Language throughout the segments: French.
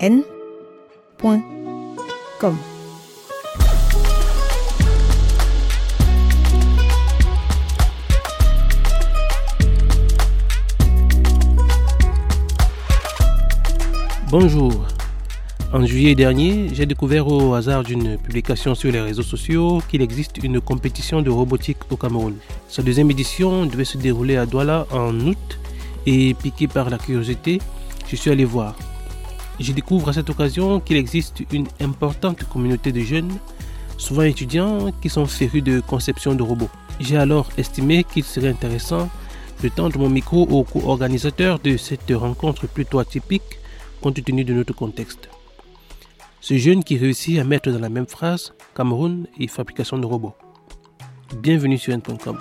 n.com. Bonjour. En juillet dernier, j'ai découvert au hasard d'une publication sur les réseaux sociaux qu'il existe une compétition de robotique au Cameroun. Sa deuxième édition devait se dérouler à Douala en août et piqué par la curiosité, je suis allé voir. Je découvre à cette occasion qu'il existe une importante communauté de jeunes, souvent étudiants, qui sont férus de conception de robots. J'ai alors estimé qu'il serait intéressant de tendre mon micro aux co-organisateurs de cette rencontre plutôt atypique compte tenu de notre contexte. Ce jeune qui réussit à mettre dans la même phrase Cameroun et fabrication de robots. Bienvenue sur N.com.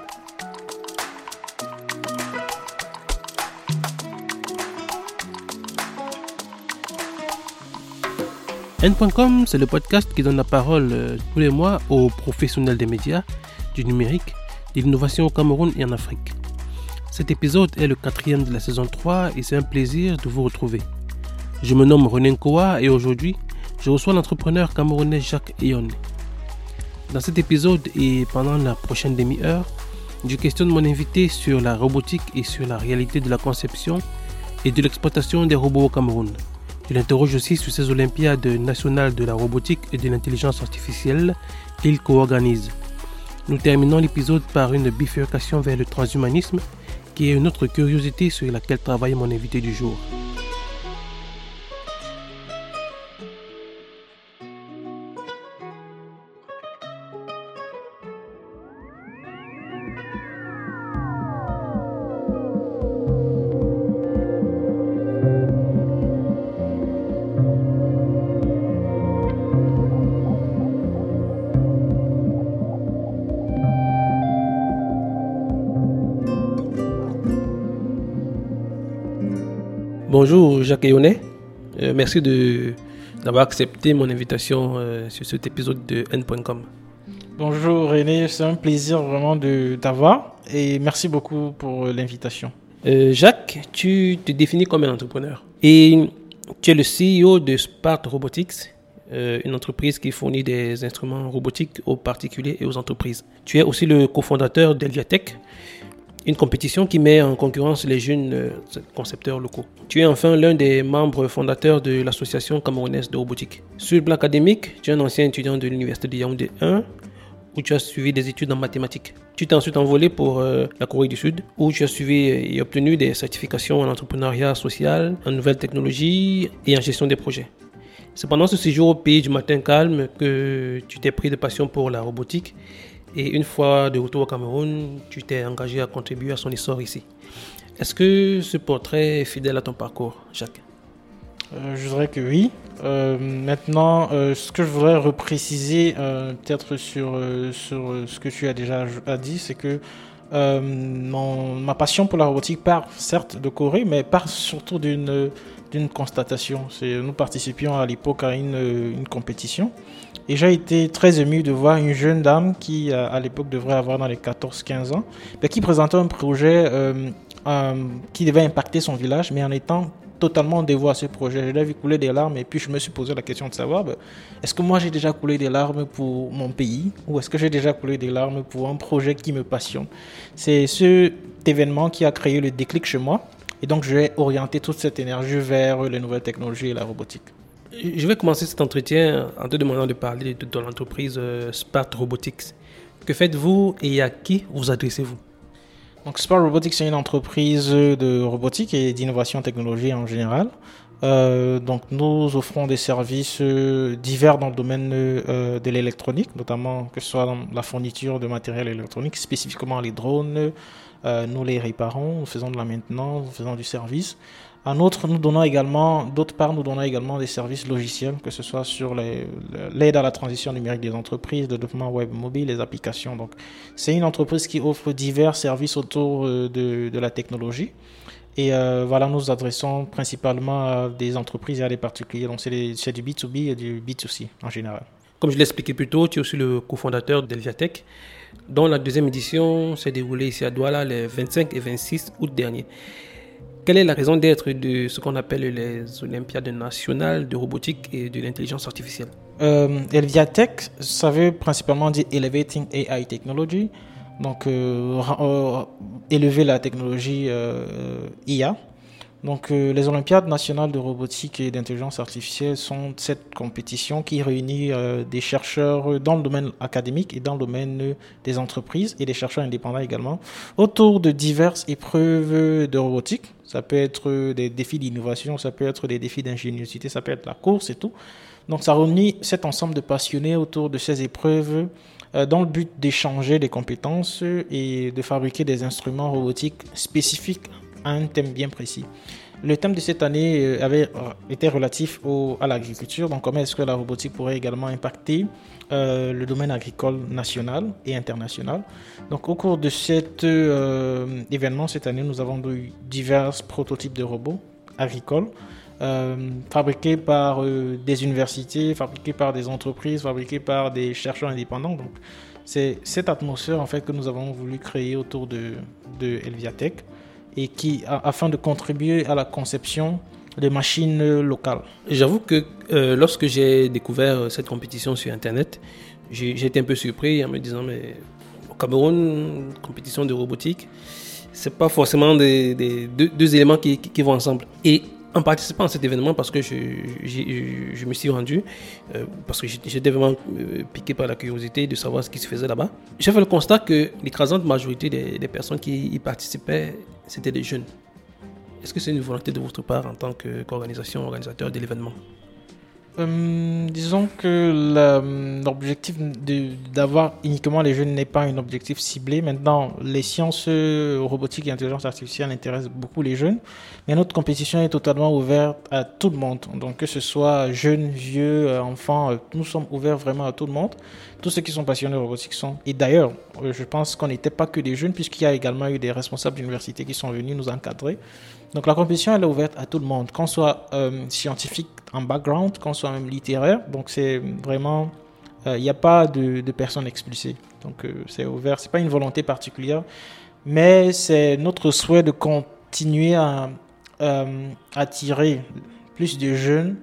N.com, c'est le podcast qui donne la parole euh, tous les mois aux professionnels des médias, du numérique, de l'innovation au Cameroun et en Afrique. Cet épisode est le quatrième de la saison 3 et c'est un plaisir de vous retrouver. Je me nomme René Nkoa et aujourd'hui, je reçois l'entrepreneur camerounais Jacques Eyonne. Dans cet épisode et pendant la prochaine demi-heure, je questionne mon invité sur la robotique et sur la réalité de la conception et de l'exploitation des robots au Cameroun. Je l'interroge aussi sur ces Olympiades nationales de la robotique et de l'intelligence artificielle qu'il co-organise. Nous terminons l'épisode par une bifurcation vers le transhumanisme, qui est une autre curiosité sur laquelle travaille mon invité du jour. Bonjour Jacques Yonnet, euh, merci d'avoir accepté mon invitation euh, sur cet épisode de N.com. Bonjour René, c'est un plaisir vraiment de t'avoir et merci beaucoup pour l'invitation. Euh, Jacques, tu te définis comme un entrepreneur et tu es le CEO de Spart Robotics, une entreprise qui fournit des instruments robotiques aux particuliers et aux entreprises. Tu es aussi le cofondateur d'Eliatech, une compétition qui met en concurrence les jeunes euh, concepteurs locaux. Tu es enfin l'un des membres fondateurs de l'association camerounaise de robotique. Sur le plan académique, tu es un ancien étudiant de l'université de Yaoundé 1 où tu as suivi des études en mathématiques. Tu t'es ensuite envolé pour euh, la Corée du Sud, où tu as suivi et obtenu des certifications en entrepreneuriat social, en nouvelles technologies et en gestion des projets. C'est pendant ce séjour au pays du matin calme que tu t'es pris de passion pour la robotique et une fois de retour au Cameroun, tu t'es engagé à contribuer à son histoire ici. Est-ce que ce portrait est fidèle à ton parcours, Jacques? Euh, Je dirais que oui. Euh, maintenant, euh, ce que je voudrais repréciser peut-être sur, sur ce que tu as déjà dit, c'est que ma passion pour la robotique part certes de Corée, mais part surtout d'une d'une constatation. Nous participions à l'époque à une, une compétition et j'ai été très ému de voir une jeune dame qui, euh, à l'époque, devrait avoir dans les 14-15 ans, mais qui présentait un projet euh, qui devait impacter son village, mais en étant totalement dévoué à ce projet. Je l'ai vu couler des larmes et puis je me suis posé la question de savoir, ben, est-ce que moi j'ai déjà coulé des larmes pour mon pays ou est-ce que j'ai déjà coulé des larmes pour un projet qui me passionne? C'est cet événement qui a créé le déclic chez moi et donc je vais orienter toute cette énergie vers les nouvelles technologies et la robotique. Je vais commencer cet entretien en te demandant de parler de, l'entreprise euh, Spart Robotics. Que faites-vous et à qui vous adressez-vous? Donc Spart Robotics est une entreprise de robotique et d'innovation technologique en général. Euh, donc nous offrons des services euh, divers dans le domaine de l'électronique, notamment que ce soit dans la fourniture de matériel électronique, spécifiquement les drones. nous les réparons, nous faisons de la maintenance, nous faisons du service. En outre, nous donnons également, d'autre part, nous donnons également des services logiciels, que ce soit sur l'aide à la transition numérique des entreprises, le développement web mobile, les applications. Donc, c'est une entreprise qui offre divers services autour euh, de, la technologie. Et euh, voilà, nous adressons principalement à des entreprises et à des particuliers. Donc, c'est du B2B et du B2C en général. Comme je l'ai expliqué plus tôt, tu es aussi le cofondateur d'Elviatech, dont la deuxième édition s'est déroulée ici à Douala les 25 et 26 août dernier. Quelle est la raison d'être de ce qu'on appelle les Olympiades nationales de robotique et de l'intelligence artificielle? Euh, Elviatech, ça veut principalement dire Elevating AI Technology, donc euh, euh, élever la technologie IA. Donc, les Olympiades nationales de robotique et d'intelligence artificielle sont cette compétition qui réunit des chercheurs dans le domaine académique et dans le domaine des entreprises et des chercheurs indépendants également autour de diverses épreuves de robotique. Ça peut être des défis d'innovation, ça peut être des défis d'ingéniosité, ça peut être la course et tout. Donc ça réunit cet ensemble de passionnés autour de ces épreuves euh, dans le but d'échanger des compétences et de fabriquer des instruments robotiques spécifiques à un thème bien précis. Le thème de cette année euh, avait euh, été relatif à l'agriculture, donc comment est-ce que la robotique pourrait également impacter le domaine agricole national et international? Donc au cours de cet événement cette année, nous avons eu divers prototypes de robots agricoles euh, fabriqués par euh, des universités, fabriqués par des entreprises, fabriqués par des chercheurs indépendants. Donc, c'est cette atmosphère en fait que nous avons voulu créer autour de, de Elviatech et qui, afin de contribuer à la conception de machines locales. J'avoue que euh, lorsque j'ai découvert cette compétition sur Internet, j'ai été un peu surpris en me disant mais au Cameroun, compétition de robotique, c'est pas forcément des, deux, éléments qui, vont ensemble. En participant à cet événement parce que je, me suis rendu, euh, parce que j'étais vraiment euh, piqué par la curiosité de savoir ce qui se faisait là-bas. J'ai fait le constat que l'écrasante majorité des, personnes qui y participaient, c'était des jeunes. Est-ce que c'est une volonté de votre part en tant qu'organisation, organisateur de l'événement? Euh, disons que l'objectif d'avoir uniquement les jeunes n'est pas un objectif ciblé. Maintenant, les sciences robotiques et intelligence artificielle intéressent beaucoup les jeunes, mais notre compétition est totalement ouverte à tout le monde. Donc que ce soit jeunes, vieux, euh, enfants, euh, nous sommes ouverts vraiment à tout le monde. Tous ceux qui sont passionnés de robotique sont. Et d'ailleurs, je pense qu'on n'était pas que des jeunes, puisqu'il y a également eu des responsables d'université qui sont venus nous encadrer. Donc la compétition, elle est ouverte à tout le monde, qu'on soit euh, scientifique en background, qu'on soit même littéraire. Donc c'est vraiment, euh, il n'y a pas de, personnes expulsées. Donc euh, c'est ouvert, c'est pas une volonté particulière, mais c'est notre souhait de continuer à attirer plus de jeunes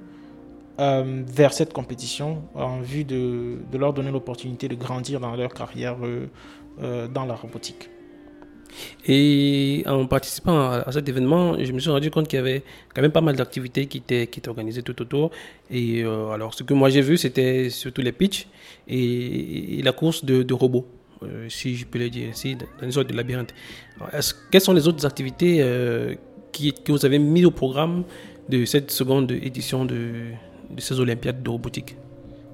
vers cette compétition en vue de leur donner l'opportunité de grandir dans leur carrière dans la robotique. Et en participant à, cet événement, je me suis rendu compte qu'il y avait quand même pas mal d'activités qui étaient, qui étaient organisées tout autour. Et euh, alors, ce que moi j'ai vu, c'était surtout les pitchs et, la course de, robots, euh, si je peux le dire ainsi, dans une sorte de labyrinthe. quelles sont les autres activités euh, que vous avez mis au programme de cette seconde édition de ces Olympiades de robotique?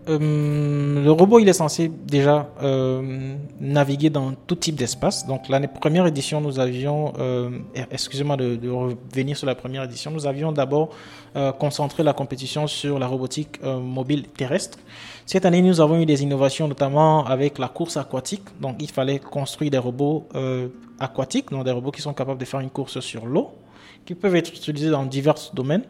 Euh, le robot, il est censé déjà euh, naviguer dans tout type d'espace. Donc, l'année première édition, nous avions, euh, excusez-moi de, revenir sur la première édition, nous avions d'abord concentré la compétition sur la robotique mobile terrestre. Cette année, nous avons eu des innovations, notamment avec la course aquatique. Donc, il fallait construire des robots aquatiques, donc des robots qui sont capables de faire une course sur l'eau, qui peuvent être utilisés dans divers domaines.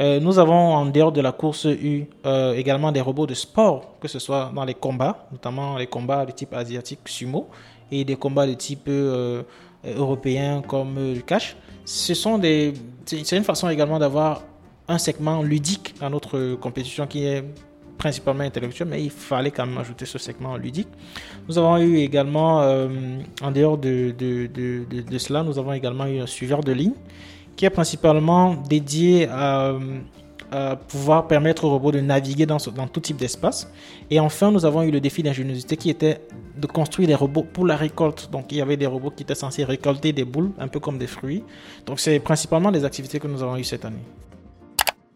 Euh, nous avons en dehors de la course eu euh, également des robots de sport, que ce soit dans les combats, notamment les combats de type asiatique sumo et des combats de type euh, européen comme le cash. Ce sont des, c'est une façon également d'avoir un segment ludique à notre compétition qui est principalement intellectuel, mais il fallait quand même ajouter ce segment ludique. Nous avons eu également, en dehors de, de, de, de, cela, nous avons également eu un suiveur de ligne qui est principalement dédié à, pouvoir permettre aux robots de naviguer dans, dans tout type d'espace. Et enfin, nous avons eu le défi d'ingéniosité qui était de construire des robots pour la récolte. Donc, il y avait des robots qui étaient censés récolter des boules, un peu comme des fruits. Donc, c'est principalement des activités que nous avons eues cette année.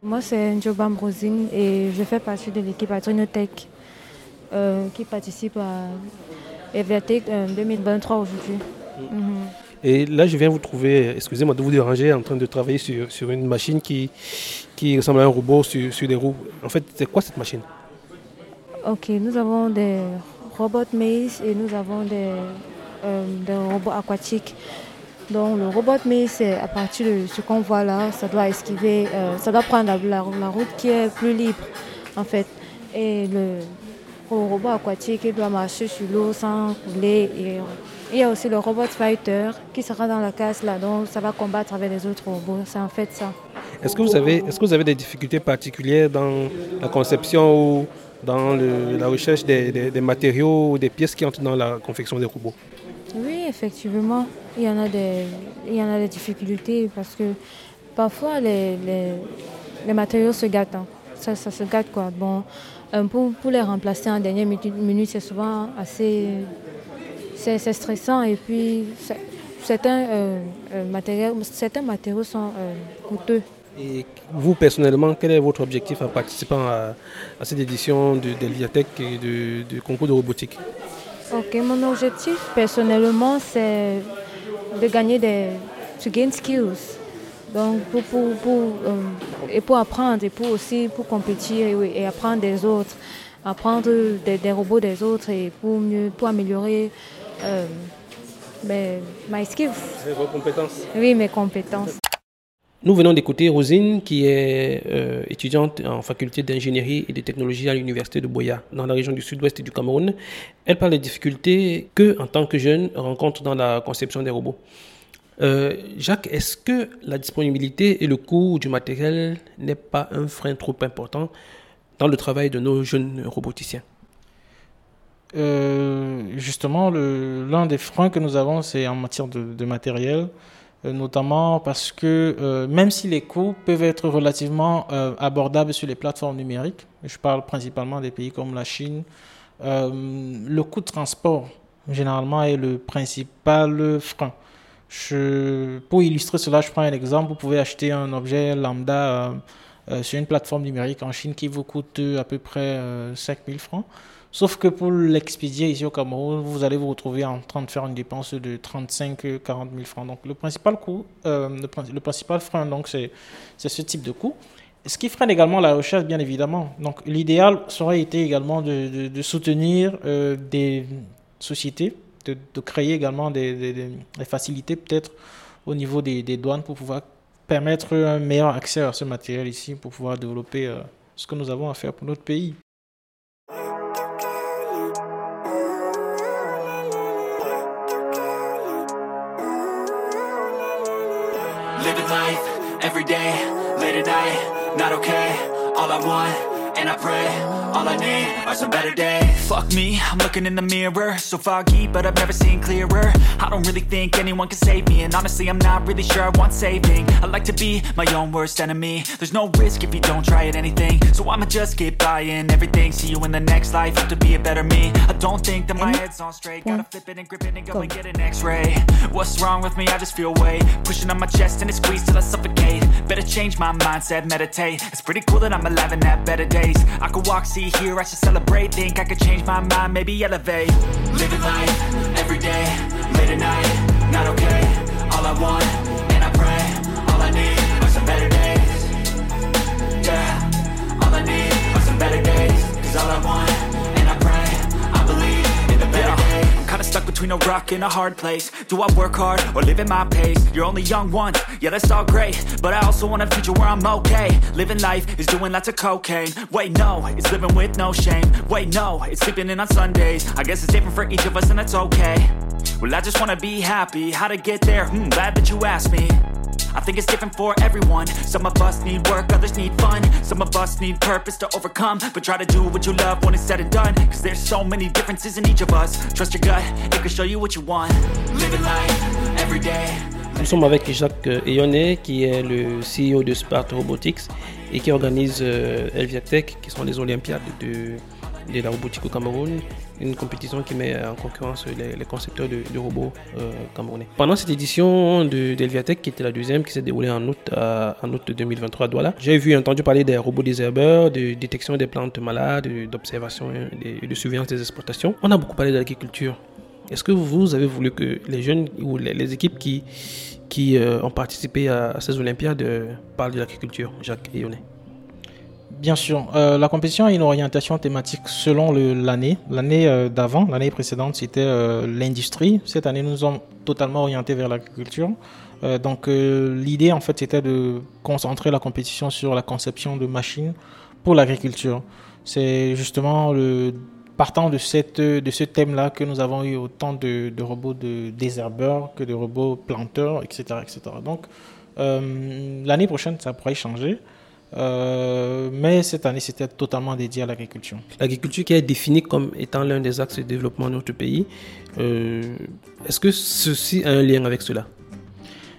Moi, c'est Njoba Rosine et je fais partie de l'équipe Adrenotech euh, qui participe à EVATEC 2023 euh, aujourd'hui. Mhm. Et là, je viens vous trouver, excusez-moi de vous déranger, en train de travailler sur, sur une machine qui, qui ressemble à un robot sur, sur des roues. En fait, c'est quoi cette machine? Ok, nous avons des robots maze et nous avons des, euh, des robots aquatiques. Donc le robot maze, c'est à partir de ce qu'on voit là, ça doit esquiver, euh, ça doit prendre la, la, route qui est plus libre en fait. Et le, robot aquatique, il doit marcher sur l'eau sans couler et Il y a aussi le robot fighter qui sera dans la case là, donc ça va combattre avec les autres robots. C'est en fait ça. Est-ce que vous avez, est-ce que vous avez des difficultés particulières dans la conception ou dans la recherche des, matériaux ou des pièces qui entrent dans la confection des robots? Oui, effectivement, il y en a des, il y en a des difficultés parce que parfois les, les, matériaux se gâtent. Hein. Ça, ça, se gâte quoi. Bon, pour, pour les remplacer en dernière minute, c'est souvent assez c'est stressant et puis certains, euh, euh, matériaux, certains matériaux sont coûteux. Et vous, personnellement, quel est votre objectif en participant à, cette édition de, de et du concours de robotique? Ok, mon objectif, personnellement, c'est de gagner des... to gain skills. Donc, pour, pour, pour euh, et pour apprendre, et pour aussi pour compétir et, apprendre des autres, apprendre des, robots des autres et pour mieux, pour améliorer euh, mes, my skills. Vos compétences Oui, mes compétences. Nous venons d'écouter Rosine, qui est euh, étudiante en faculté d'ingénierie et de technologie à l'université de Boya, dans la région du sud-ouest du Cameroun. Elle parle des difficultés que, en tant que jeune, rencontre dans la conception des robots. Euh, Jacques, est-ce que la disponibilité et le coût du matériel n'est pas un frein trop important dans le travail de nos jeunes roboticiens? Euh, Justement, l'un des freins que nous avons, c'est en matière de matériel. Euh, notamment parce que euh, même si les coûts peuvent être relativement abordables sur les plateformes numériques, je parle principalement des pays comme la Chine, le coût de transport généralement est le principal frein. Je, pour illustrer cela, je prends un exemple. Vous pouvez acheter un objet lambda sur une plateforme numérique en Chine qui vous coûte à peu près 5000 francs. Sauf que pour l'expédier ici au Cameroun, vous allez vous retrouver en train de faire une dépense de 35 40 000 francs. Donc le principal coût, euh, le, principal frein, donc c'est ce type de coût. Ce qui freine également la recherche, bien évidemment. Donc l'idéal serait été également de, de, soutenir euh, des sociétés, de, de, créer également des, des, facilités peut-être au niveau des, douanes pour pouvoir permettre un meilleur accès à ce matériel ici, pour pouvoir développer euh, ce que nous avons à faire pour notre pays. every day, late at night, not okay. All I want, and I pray, all I need are some better days. Fuck me, I'm looking in the mirror, so foggy, but I've never seen clearer. I don't really think anyone can save me, and honestly, I'm not really sure I want saving. I like to be my own worst enemy. There's no risk if you don't try at anything, so I'ma just keep buying everything. See you in the next life, have to be a better me. I don't think that my mm. head's on straight. Gotta mm. flip it and grip it and go and get an X-ray. What's wrong with me? I just feel weight pushing on my chest and it squeezes till I suffocate. Better change my mindset, meditate. It's pretty cool that I'm alive and have better days. I could walk, see, hear, I should celebrate. Think I could change my mind, maybe elevate. Living life every day, late at night, not okay. All I want, and I pray, all I need are some better days. Yeah, all I need are some better days. Cause all I want, between a rock and a hard place. Do I work hard or live at my pace? You're only young once, yeah, that's all great. But I also want a future where I'm okay. Living life is doing lots of cocaine. Wait, no, it's living with no shame. Wait, no, it's sleeping in on Sundays. I guess it's different for each of us, and that's okay. Well, I just wanna be happy. How to get there? Hmm, glad that you asked me. I think it's different for everyone. Some of us need work, others need fun. Some of us need purpose to overcome. But try to do what you love when it's said and done. Cause there's so many differences in each of us. Trust your gut, it can show you what you want. Living life every day. Nous sommes avec Jacques Eyonnet, qui est le CEO de Spark Robotics et qui organise euh, Elviatech, qui sont les Olympiades de, de la robotique au Cameroun, une compétition qui met en concurrence les, concepteurs de, robots euh, camerounais. Pendant cette édition de d'Elviatech, qui était la deuxième, qui s'est déroulée en août, en août 2023 à Douala, j'ai vu entendu parler des robots désherbeurs, de détection des plantes malades, d'observation et de surveillance des exploitations. On a beaucoup parlé de l'agriculture. Est-ce que vous avez voulu que les jeunes ou les, équipes qui, qui euh, ont participé à, ces Olympiades euh, parlent de l'agriculture, Jacques et Bien sûr. Euh, la compétition a une orientation thématique selon l'année. L'année euh, d'avant, l'année précédente, c'était euh, l'industrie. Cette année, nous sommes totalement orientés vers l'agriculture. donc, l'idée, en fait, c'était de concentrer la compétition sur la conception de machines pour l'agriculture. C'est justement le partant de, cette, de ce thème-là que nous avons eu autant de, robots de désherbeurs que de robots planteurs, etc. etc. Donc, l'année prochaine, ça pourrait changer. Euh, mais cette année, c'était totalement dédié à l'agriculture. L'agriculture qui est définie comme étant l'un des axes de développement de notre pays, euh, est-ce que ceci a un lien avec cela?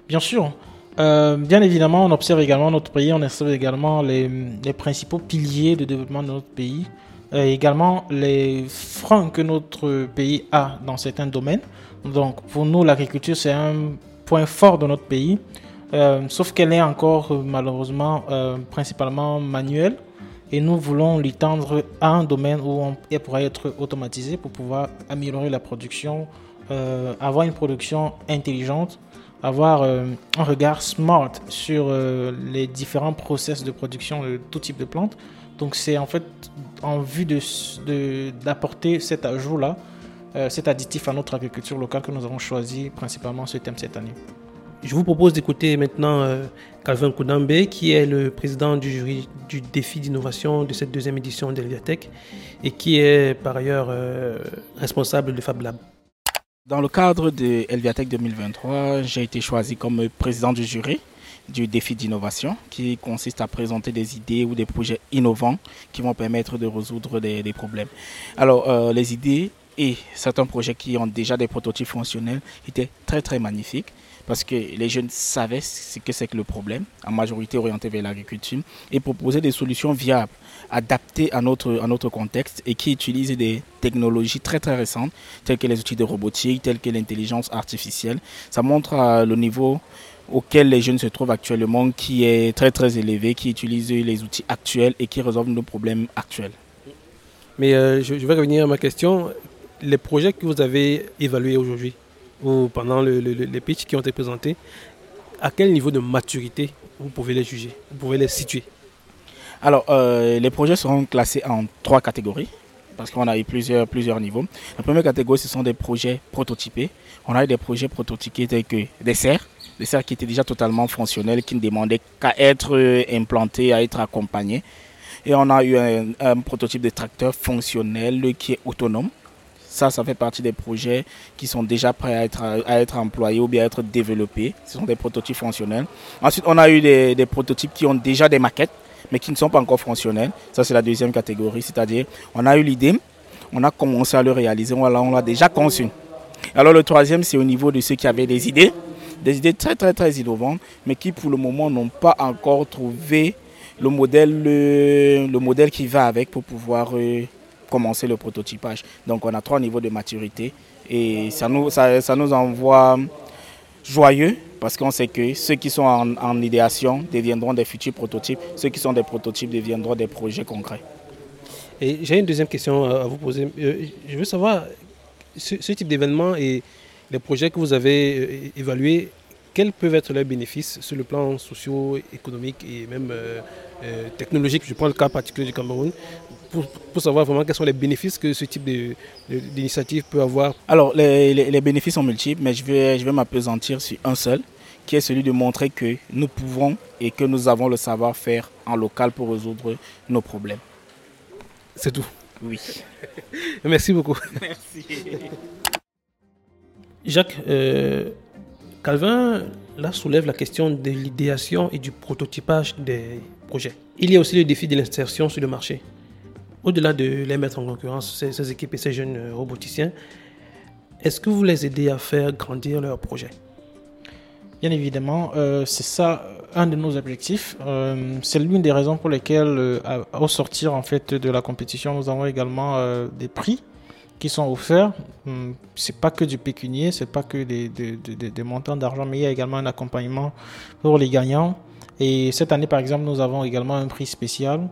Bien sûr. bien évidemment, on observe également notre pays, on observe également les, les principaux piliers de développement de notre pays, et également les freins que notre pays a dans certains domaines. Donc, pour nous, l'agriculture, c'est un point fort de notre pays. Euh, sauf qu'elle est encore euh, malheureusement euh, principalement manuelle et nous voulons l'étendre à un domaine où elle pourrait être automatisée pour pouvoir améliorer la production, avoir une production intelligente, avoir un regard smart sur les différents process de production de tout type de plantes. Donc c'est en fait en vue d'apporter de, cet ajout-là, cet additif à notre agriculture locale que nous avons choisi principalement ce thème cette année. Je vous propose d'écouter maintenant euh, Calvin Koudambe, qui est le président du jury du défi d'innovation de cette deuxième édition d'Elviatech et qui est par ailleurs euh, responsable de Fab Lab. Dans le cadre de Elviatech 2023, j'ai été choisi comme président du jury du défi d'innovation qui consiste à présenter des idées ou des projets innovants qui vont permettre de résoudre des, problèmes. Alors, euh, les idées et certains projets qui ont déjà des prototypes fonctionnels étaient très très magnifiques parce que les jeunes savaient ce que c'est que le problème, en majorité orienté vers l'agriculture, et proposer des solutions viables, adaptées à notre, à notre contexte et qui utilisent des technologies très très récentes, telles que les outils de robotique, telles que l'intelligence artificielle. Ça montre euh, le niveau auquel les jeunes se trouvent actuellement, qui est très très élevé, qui utilise les outils actuels et qui résolvent nos problèmes actuels. Mais euh, je vais revenir à ma question. Les projets que vous avez évalués aujourd'hui, ou pendant les pitchs qui ont été présentés, à quel niveau de maturité vous pouvez les juger, vous pouvez les situer? Alors, euh, les projets seront classés en trois catégories parce qu'on a eu plusieurs, plusieurs niveaux. La première catégorie, ce sont des projets prototypés. On a eu des projets prototypés tels que des serres, des serres qui étaient déjà totalement fonctionnels, qui ne demandaient qu'à être euh, implantés, à être accompagnés. Et on a eu un prototype de tracteur fonctionnel qui est autonome ça, ça fait partie des projets qui sont déjà prêts à être, à être employés ou bien à être développés. Ce sont des prototypes fonctionnels. Ensuite, on a eu des, prototypes qui ont déjà des maquettes, mais qui ne sont pas encore fonctionnels. Ça, c'est la deuxième catégorie. C'est-à-dire, on a eu l'idée, on a commencé à le réaliser, voilà, on l'a déjà conçu. Alors, le troisième, c'est au niveau de ceux qui avaient des idées, des idées très, très, très innovantes, mais qui, pour le moment, n'ont pas encore trouvé le modèle, le, le modèle qui va avec pour pouvoir euh, commencer le prototypage. Donc on a trois niveaux de maturité et ça nous, ça, nous envoie joyeux parce qu'on sait que ceux qui sont en, idéation deviendront des futurs prototypes, ceux qui sont des prototypes deviendront des projets concrets. Et j'ai une deuxième question à vous poser. Euh, je veux savoir, ce, type d'événement et les projets que vous avez euh, évalués, quels peuvent être leurs bénéfices sur le plan socio-économique et même euh, technologique? Je prends le cas particulier du Cameroun pour, savoir vraiment quels sont les bénéfices que ce type d'initiative peut avoir Alors, les, bénéfices sont multiples, mais je vais, je vais m'apesantir sur un seul, qui est celui de montrer que nous pouvons et que nous avons le savoir-faire en local pour résoudre nos problèmes. C'est tout Oui. Merci beaucoup. Merci. Jacques, euh, Calvin là soulève la question de l'idéation et du prototypage des projets. Il y a aussi le défi de l'insertion sur le marché au-delà de les mettre en concurrence, ces, équipes et ces jeunes euh, roboticiens, est-ce que vous les aidez à faire grandir leur projet Bien évidemment, euh, c'est ça un de nos objectifs. Euh, c'est l'une des raisons pour lesquelles, au sortir en fait de la compétition, nous avons également des prix qui sont offerts. Hum, c'est pas que du pécunier, c'est pas que des montants d'argent, mais il y a également un accompagnement pour les gagnants. Et cette année, par exemple, nous avons également un prix spécial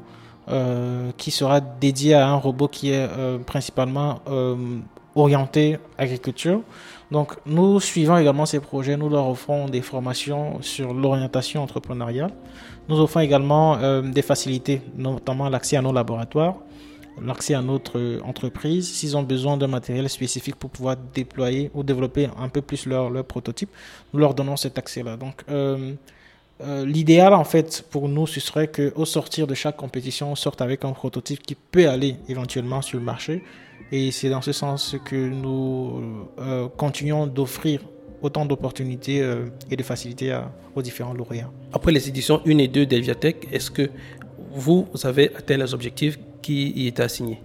euh, qui sera dédié à un robot qui est euh, principalement euh, orienté agriculture. Donc nous suivons également ces projets, nous leur offrons des formations sur l'orientation entrepreneuriale. Nous offrons également des facilités, notamment l'accès à nos laboratoires, l'accès à notre entreprise. S'ils ont besoin d'un matériel spécifique pour pouvoir déployer ou développer un peu plus leur, prototype, nous leur donnons cet accès-là. L'idéal, en fait, pour nous, ce serait qu'au sortir de chaque compétition, on sorte avec un prototype qui peut aller éventuellement sur le marché Et c'est dans ce sens que nous euh, continuons d'offrir autant d'opportunités euh, et de facilités aux différents lauréats. Après les éditions 1 et 2 d'Elviatech, est-ce que vous avez atteint les objectifs qui y étaient assignés?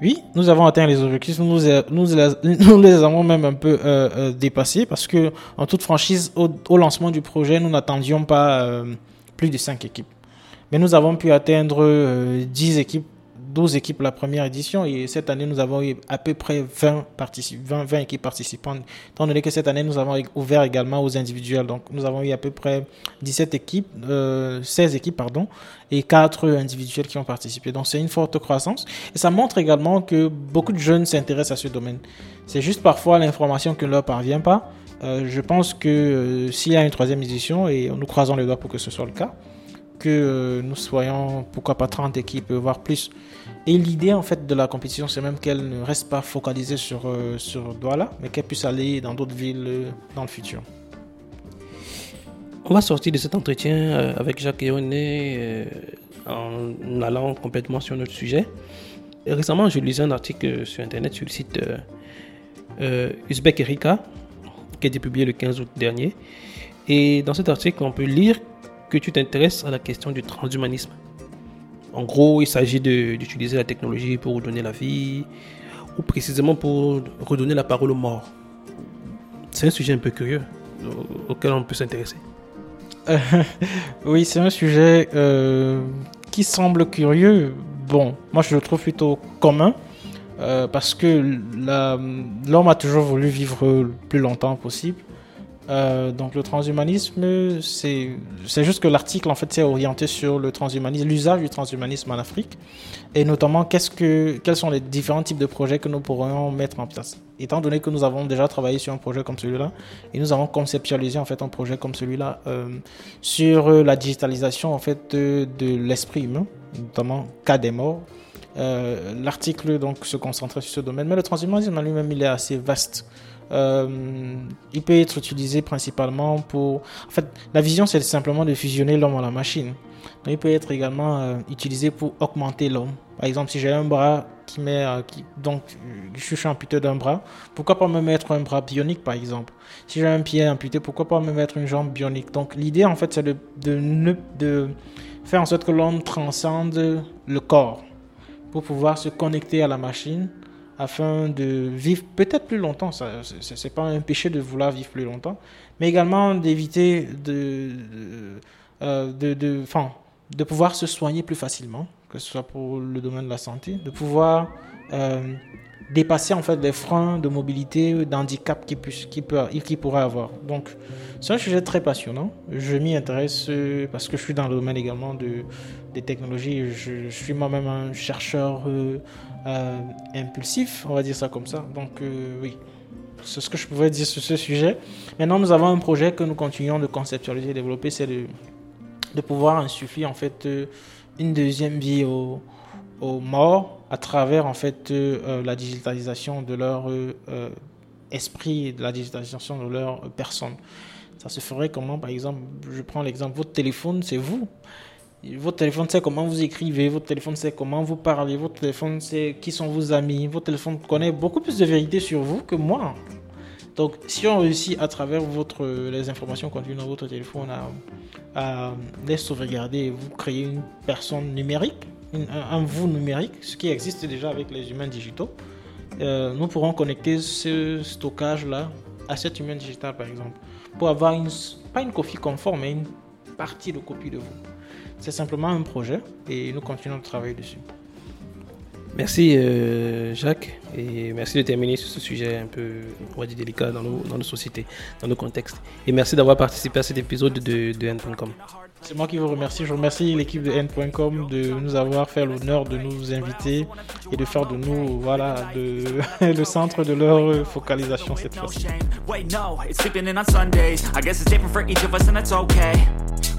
Oui, nous avons atteint les objectifs. Nous, les avons même un peu euh, euh, dépassés parce que, en toute franchise, au, lancement du projet, nous n'attendions pas plus de 5 équipes. Mais nous avons pu atteindre 10 équipes 12 équipes la première édition et cette année nous avons eu à peu près 20, 20, 20 équipes participantes, étant donné que cette année nous avons ouvert également aux individuels. Donc nous avons eu à peu près 17 équipes, 16 euh, équipes pardon, et 4 individuels qui ont participé. Donc c'est une forte croissance et ça montre également que beaucoup de jeunes s'intéressent à ce domaine. C'est juste parfois l'information qui ne leur parvient pas. Euh, je pense que euh, s'il y a une troisième édition, et nous croisons les doigts pour que ce soit le cas, que nous soyons, pourquoi pas 30 équipes, voire plus. Et l'idée en fait de la compétition, c'est même qu'elle ne reste pas focalisée sur, euh, sur Douala, mais qu'elle puisse aller dans d'autres villes euh, dans le futur. On va sortir de cet entretien euh, avec Jacques Eoné en allant complètement sur notre sujet. récemment, je lisais un article sur Internet sur le site Uzbek Erika, qui a été publié le 15 août dernier. Et dans cet article, on peut lire que tu t'intéresses à la question du transhumanisme. En gros, il s'agit d'utiliser la technologie pour redonner la vie, ou précisément pour redonner la parole aux morts. C'est un sujet un peu curieux auquel on peut s'intéresser. oui, c'est un sujet euh, qui semble curieux. Bon, moi je le trouve plutôt commun. Euh, parce que l'homme a toujours voulu vivre le plus longtemps possible. Euh, donc le transhumanisme, c'est juste que l'article en fait s'est orienté sur le transhumanisme, l'usage du transhumanisme en Afrique, et notamment quels sont les différents types de projets que nous pourrions mettre en place. Étant donné que nous avons déjà travaillé sur un projet comme celui-là, et nous avons conceptualisé en fait un projet comme celui-là euh, sur la digitalisation en fait de, l'esprit humain, notamment cas des morts. Euh, l'article donc se concentrait sur ce domaine, mais le transhumanisme en lui-même il est assez vaste. Euh, il peut être utilisé principalement pour... En fait, la vision, c'est simplement de fusionner l'homme à la machine. Donc, il peut être également euh, utilisé pour augmenter l'homme. Par exemple, si j'ai un bras qui met... Euh, donc, je suis amputé d'un bras, pourquoi pas me mettre un bras bionique, par exemple? Si j'ai un pied amputé, pourquoi pas me mettre une jambe bionique? Donc, l'idée, en fait, c'est de faire en sorte que l'homme transcende le corps pour pouvoir se connecter à la machine afin de vivre peut-être plus longtemps. Ce n'est pas un péché de vouloir vivre plus longtemps, mais également d'éviter de, de, euh, de, de, pouvoir se soigner plus facilement, que ce soit pour le domaine de la santé, de pouvoir euh, dépasser en fait les freins de mobilité, d'handicap qui, qui, peut, qui pourrait avoir. Donc, c'est un sujet très passionnant. Je m'y intéresse euh, parce que je suis dans le domaine également de, des technologies. Je, suis moi-même un chercheur euh, impulsif, on va dire ça comme ça. Donc euh, oui, c'est ce que je pouvais dire sur ce sujet. Maintenant, nous avons un projet que nous continuons de conceptualiser et développer, c'est de, de pouvoir insuffler en fait euh, une deuxième vie aux, aux morts à travers en fait la digitalisation de leur esprit et de la digitalisation de leur personne. Ça se ferait comment, par exemple, je prends l'exemple, votre téléphone, c'est vous. Votre téléphone sait comment vous écrivez, votre téléphone sait comment vous parlez, votre téléphone sait qui sont vos amis, votre téléphone connaît beaucoup plus de vérités sur vous que moi. Donc, si on réussit à travers votre, les informations contenues dans votre téléphone à, les sauvegarder vous créer une personne numérique, un, vous numérique, ce qui existe déjà avec les humains digitaux, euh, nous pourrons connecter ce stockage-là à cet humain digital, par exemple, pour avoir une, pas une copie conforme, mais une partie de copie de vous. C'est simplement un projet et nous continuons de travailler dessus. Merci euh, Jacques et merci de terminer sur ce sujet un peu on délicat dans nos, dans nos sociétés, dans nos contextes. Et merci d'avoir participé à cet épisode de, de N.com. C'est moi qui vous remercie. Je remercie l'équipe de N.com de nous avoir fait l'honneur de nous inviter et de faire de nous voilà, le centre de leur focalisation cette fois-ci.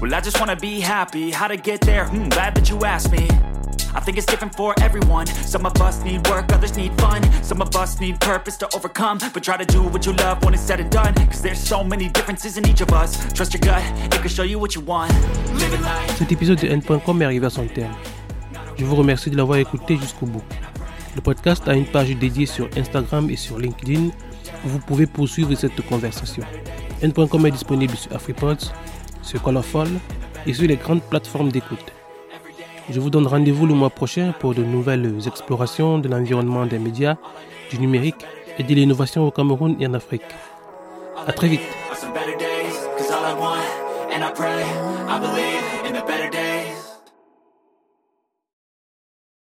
Well, I just wanna be happy. How to get there? Hmm, glad that you asked me. I think it's different for everyone. Some of us need work, others need fun. Some of us need purpose to overcome. But try to do what you love when it's said and done. Cet épisode de N.com est arrivé à son terme. Je vous remercie de l'avoir écouté jusqu'au bout. Le podcast a une page dédiée sur Instagram et sur LinkedIn où vous pouvez poursuivre cette conversation. N.com est disponible sur AfriPods, sur Colorful et sur les grandes plateformes d'écoute. Je vous donne rendez-vous le mois prochain pour de nouvelles explorations de l'environnement des médias, du numérique et de l'innovation au Cameroun et en Afrique. À très vite.